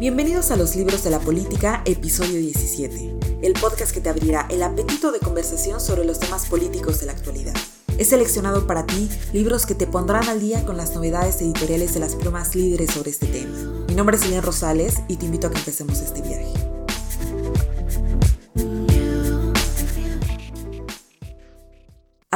Bienvenidos a los libros de la política, episodio 17, el podcast que te abrirá el apetito de conversación sobre los temas políticos de la actualidad. He seleccionado para ti libros que te pondrán al día con las novedades editoriales de las plumas líderes sobre este tema. Mi nombre es Elena Rosales y te invito a que empecemos este viaje.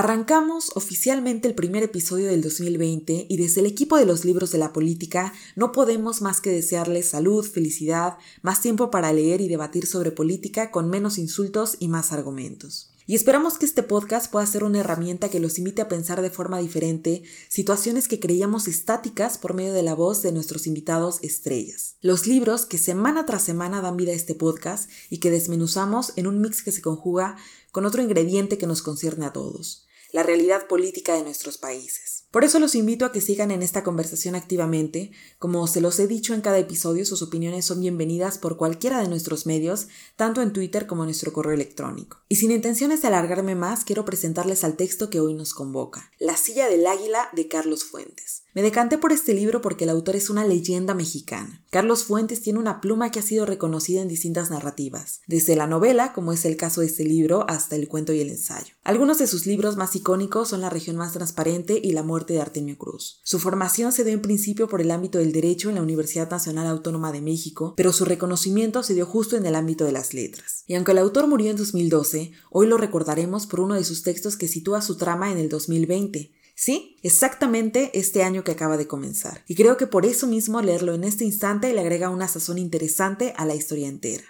Arrancamos oficialmente el primer episodio del 2020 y desde el equipo de los libros de la política no podemos más que desearles salud, felicidad, más tiempo para leer y debatir sobre política con menos insultos y más argumentos. Y esperamos que este podcast pueda ser una herramienta que los invite a pensar de forma diferente situaciones que creíamos estáticas por medio de la voz de nuestros invitados estrellas. Los libros que semana tras semana dan vida a este podcast y que desmenuzamos en un mix que se conjuga con otro ingrediente que nos concierne a todos la realidad política de nuestros países. Por eso los invito a que sigan en esta conversación activamente. Como se los he dicho en cada episodio, sus opiniones son bienvenidas por cualquiera de nuestros medios, tanto en Twitter como en nuestro correo electrónico. Y sin intenciones de alargarme más, quiero presentarles al texto que hoy nos convoca, La silla del águila de Carlos Fuentes. Me decanté por este libro porque el autor es una leyenda mexicana. Carlos Fuentes tiene una pluma que ha sido reconocida en distintas narrativas, desde la novela, como es el caso de este libro, hasta el cuento y el ensayo. Algunos de sus libros más son La región más transparente y La muerte de Artemio Cruz. Su formación se dio en principio por el ámbito del derecho en la Universidad Nacional Autónoma de México, pero su reconocimiento se dio justo en el ámbito de las letras. Y aunque el autor murió en 2012, hoy lo recordaremos por uno de sus textos que sitúa su trama en el 2020, Sí, exactamente este año que acaba de comenzar. Y creo que por eso mismo leerlo en este instante le agrega una sazón interesante a la historia entera.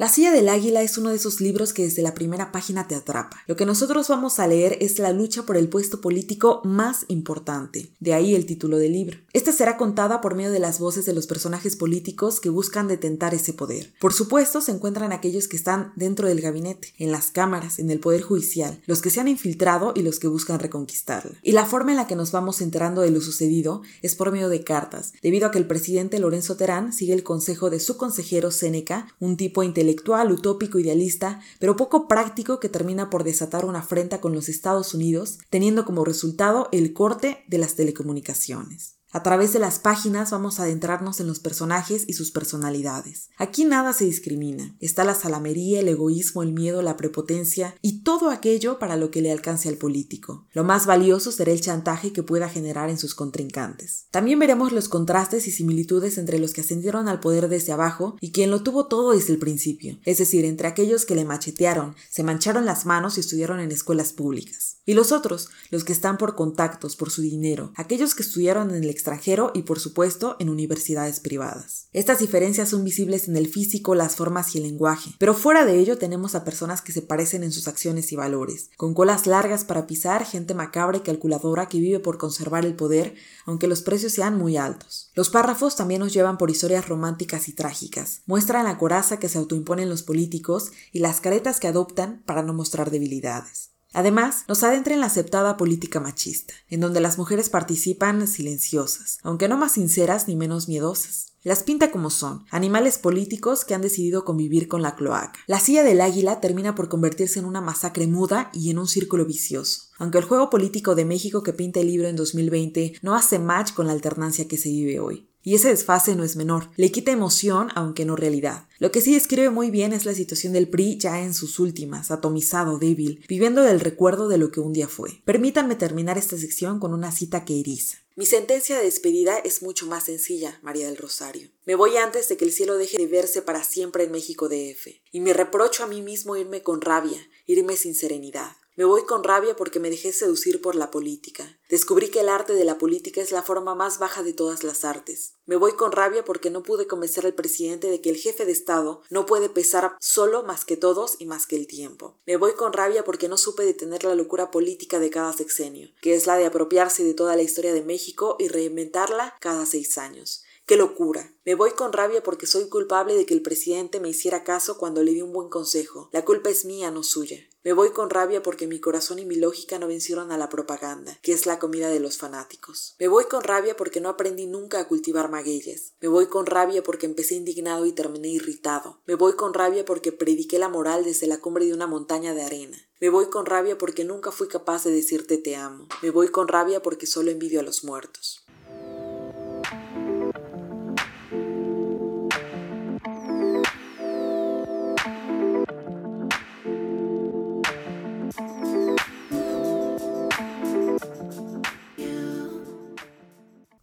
La silla del águila es uno de esos libros que desde la primera página te atrapa. Lo que nosotros vamos a leer es la lucha por el puesto político más importante, de ahí el título del libro. Esta será contada por medio de las voces de los personajes políticos que buscan detentar ese poder. Por supuesto, se encuentran aquellos que están dentro del gabinete, en las cámaras, en el poder judicial, los que se han infiltrado y los que buscan reconquistarla. Y la forma en la que nos vamos enterando de lo sucedido es por medio de cartas, debido a que el presidente Lorenzo Terán sigue el consejo de su consejero Séneca, un tipo inteligente intelectual, utópico, idealista, pero poco práctico que termina por desatar una afrenta con los Estados Unidos, teniendo como resultado el corte de las telecomunicaciones. A través de las páginas vamos a adentrarnos en los personajes y sus personalidades. Aquí nada se discrimina. Está la salamería, el egoísmo, el miedo, la prepotencia y todo aquello para lo que le alcance al político. Lo más valioso será el chantaje que pueda generar en sus contrincantes. También veremos los contrastes y similitudes entre los que ascendieron al poder desde abajo y quien lo tuvo todo desde el principio, es decir, entre aquellos que le machetearon, se mancharon las manos y estudiaron en escuelas públicas. Y los otros, los que están por contactos, por su dinero, aquellos que estudiaron en el extranjero y por supuesto en universidades privadas. Estas diferencias son visibles en el físico, las formas y el lenguaje, pero fuera de ello tenemos a personas que se parecen en sus acciones y valores, con colas largas para pisar, gente macabra y calculadora que vive por conservar el poder, aunque los precios sean muy altos. Los párrafos también nos llevan por historias románticas y trágicas, muestran la coraza que se autoimponen los políticos y las caretas que adoptan para no mostrar debilidades. Además, nos adentra en la aceptada política machista, en donde las mujeres participan silenciosas, aunque no más sinceras ni menos miedosas. Las pinta como son, animales políticos que han decidido convivir con la cloaca. La silla del águila termina por convertirse en una masacre muda y en un círculo vicioso. Aunque el juego político de México que pinta el libro en 2020 no hace match con la alternancia que se vive hoy. Y ese desfase no es menor, le quita emoción aunque no realidad. Lo que sí describe muy bien es la situación del PRI ya en sus últimas, atomizado, débil, viviendo del recuerdo de lo que un día fue. Permítanme terminar esta sección con una cita que eriza. Mi sentencia de despedida es mucho más sencilla, María del Rosario. Me voy antes de que el cielo deje de verse para siempre en México DF. Y me reprocho a mí mismo irme con rabia, irme sin serenidad. Me voy con rabia porque me dejé seducir por la política. Descubrí que el arte de la política es la forma más baja de todas las artes. Me voy con rabia porque no pude convencer al presidente de que el jefe de Estado no puede pesar solo más que todos y más que el tiempo. Me voy con rabia porque no supe detener la locura política de cada sexenio, que es la de apropiarse de toda la historia de México y reinventarla cada seis años ¡Qué locura! Me voy con rabia porque soy culpable de que el presidente me hiciera caso cuando le di un buen consejo. La culpa es mía, no suya. Me voy con rabia porque mi corazón y mi lógica no vencieron a la propaganda, que es la comida de los fanáticos. Me voy con rabia porque no aprendí nunca a cultivar magueyes. Me voy con rabia porque empecé indignado y terminé irritado. Me voy con rabia porque prediqué la moral desde la cumbre de una montaña de arena. Me voy con rabia porque nunca fui capaz de decirte te amo. Me voy con rabia porque solo envidio a los muertos.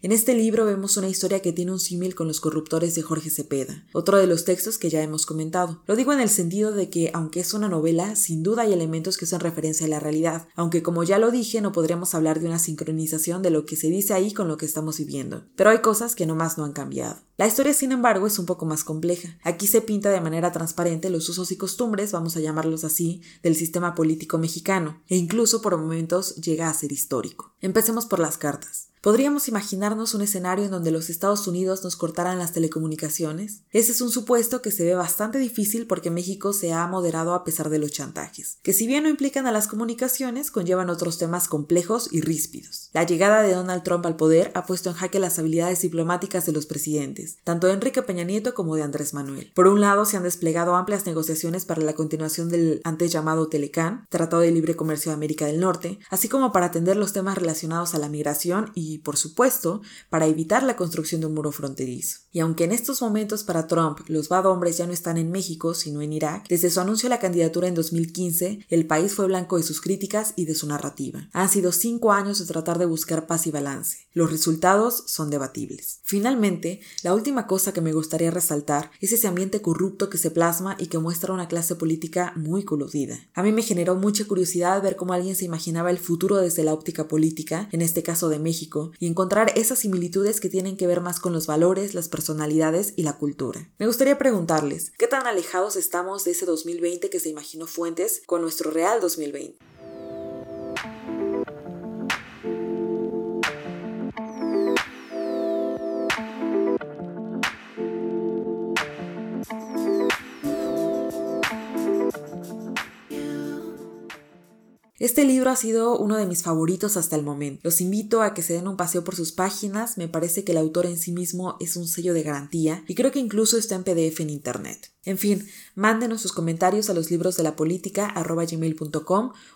En este libro vemos una historia que tiene un símil con los corruptores de Jorge Cepeda, otro de los textos que ya hemos comentado. Lo digo en el sentido de que, aunque es una novela, sin duda hay elementos que hacen referencia a la realidad, aunque como ya lo dije, no podríamos hablar de una sincronización de lo que se dice ahí con lo que estamos viviendo. Pero hay cosas que nomás no han cambiado. La historia, sin embargo, es un poco más compleja. Aquí se pinta de manera transparente los usos y costumbres, vamos a llamarlos así, del sistema político mexicano, e incluso por momentos llega a ser histórico. Empecemos por las cartas. ¿Podríamos imaginarnos un escenario en donde los Estados Unidos nos cortaran las telecomunicaciones? Ese es un supuesto que se ve bastante difícil porque México se ha moderado a pesar de los chantajes, que si bien no implican a las comunicaciones, conllevan otros temas complejos y ríspidos. La llegada de Donald Trump al poder ha puesto en jaque las habilidades diplomáticas de los presidentes, tanto de Enrique Peña Nieto como de Andrés Manuel. Por un lado, se han desplegado amplias negociaciones para la continuación del antes llamado Telecan, Tratado de Libre Comercio de América del Norte, así como para atender los temas relacionados a la migración y por supuesto, para evitar la construcción de un muro fronterizo. Y aunque en estos momentos para Trump los bad hombres ya no están en México, sino en Irak, desde su anuncio de la candidatura en 2015, el país fue blanco de sus críticas y de su narrativa. Han sido cinco años de tratar de buscar paz y balance. Los resultados son debatibles. Finalmente, la última cosa que me gustaría resaltar es ese ambiente corrupto que se plasma y que muestra una clase política muy coludida. A mí me generó mucha curiosidad ver cómo alguien se imaginaba el futuro desde la óptica política, en este caso de Y encontrar esas similitudes que tienen que ver más con los valores, las personalidades y la cultura. Me gustaría preguntarles, ¿qué tan alejados estamos de ese 2020 que se imaginó Fuentes con nuestro real 2020? Este libro ha sido uno de mis favoritos hasta el momento. Los invito a que se den un paseo por sus páginas, me parece que el autor en sí mismo es un sello de garantía y creo que incluso está en PDF en internet. En fin, mándenos sus comentarios a los libros de la política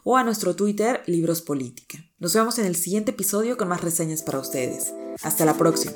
o a nuestro Twitter Libros Política. Nos vemos en el siguiente episodio con más reseñas para ustedes. Hasta la próxima.